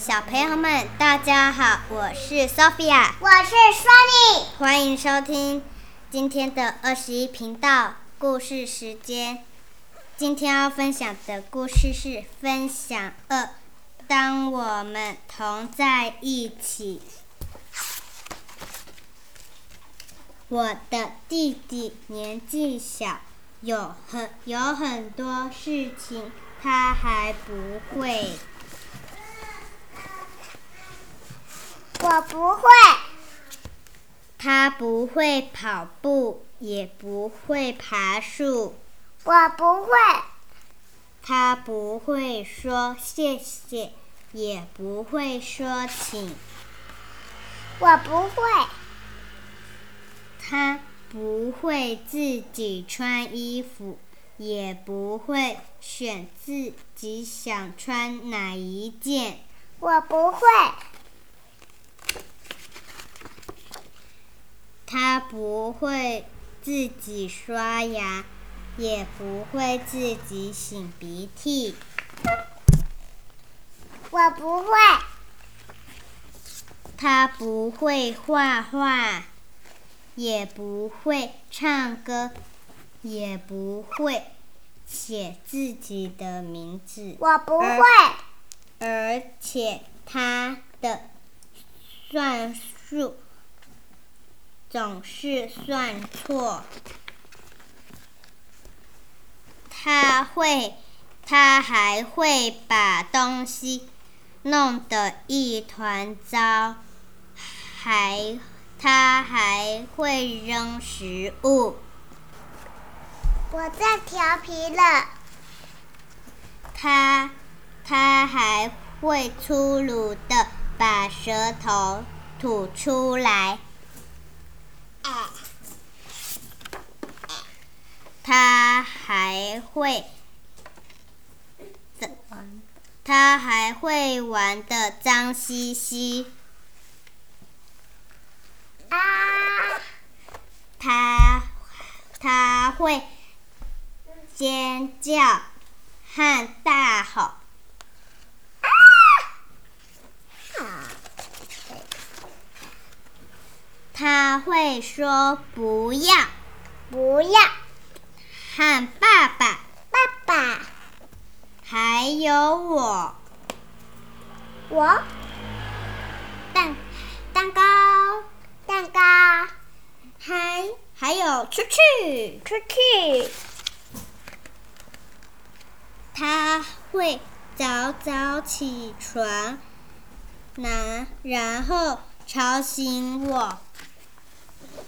小朋友们，大家好，我是 Sophia，我是 Sunny，欢迎收听今天的二十一频道故事时间。今天要分享的故事是分享二，当我们同在一起。我的弟弟年纪小，有很有很多事情他还不会。我不会。他不会跑步，也不会爬树。我不会。他不会说谢谢，也不会说请。我不会。他不会自己穿衣服，也不会选自己想穿哪一件。我不会。他不会自己刷牙，也不会自己擤鼻涕。我不会。他不会画画。也不会唱歌，也不会写自己的名字。我不会。而且他的算术总是算错。他会，他还会把东西弄得一团糟，还。他还会扔食物。我在调皮了。他，他还会粗鲁的把舌头吐出来。他还会，他还会玩的脏兮兮。啊！他他会尖叫和大吼。啊！他会说不要，不要，喊爸爸，爸爸，还有我，我蛋蛋糕。蛋糕，还还有出去出去。他会早早起床，拿然后吵醒我。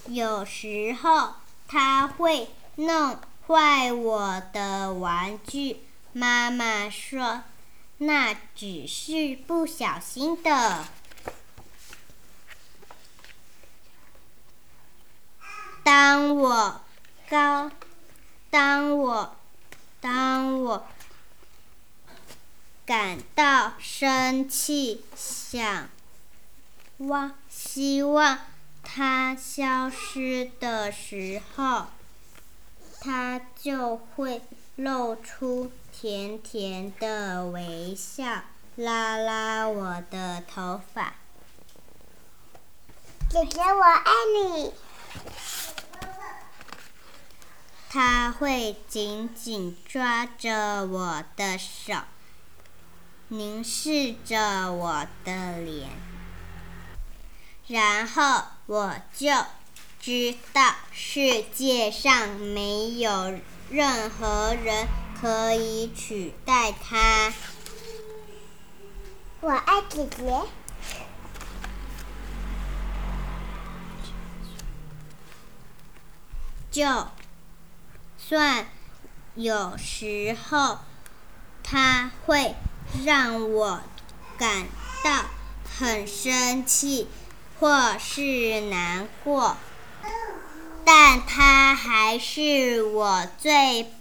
有时候他会弄坏我的玩具，妈妈说那只是不小心的。当我高，当我当我感到生气，想望希望它消失的时候，它就会露出甜甜的微笑，拉拉我的头发。姐姐，我爱你。他会紧紧抓着我的手，凝视着我的脸，然后我就知道世界上没有任何人可以取代他。我爱姐姐。就。算有时候他会让我感到很生气或是难过，但他还是我最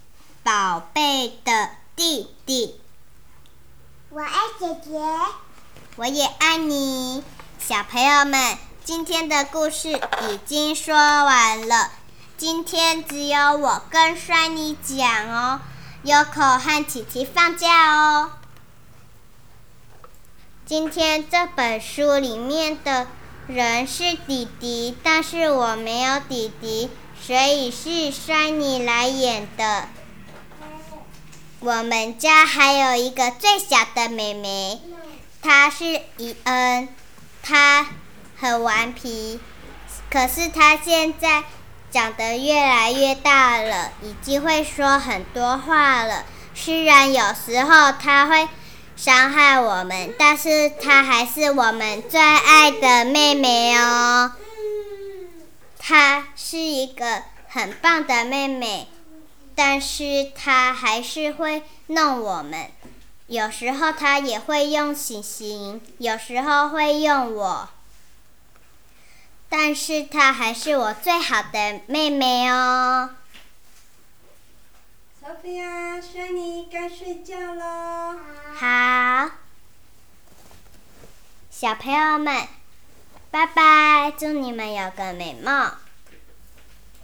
宝贝的弟弟。我爱姐姐，我也爱你，小朋友们，今天的故事已经说完了。今天只有我跟珊妮讲哦，优可和琪琪放假哦。今天这本书里面的人是弟弟，但是我没有弟弟，所以是珊妮来演的。我们家还有一个最小的妹妹，她是伊恩，她很顽皮，可是她现在长得越来越大了，已经会说很多话了。虽然有时候她会伤害我们，但是她还是我们最爱的妹妹哦。她是一个很棒的妹妹。但是她还是会弄我们，有时候她也会用星星，有时候会用我。但是她还是我最好的妹妹哦。Sophia，轩尼该睡觉喽。好，小朋友们，拜拜，祝你们有个美梦。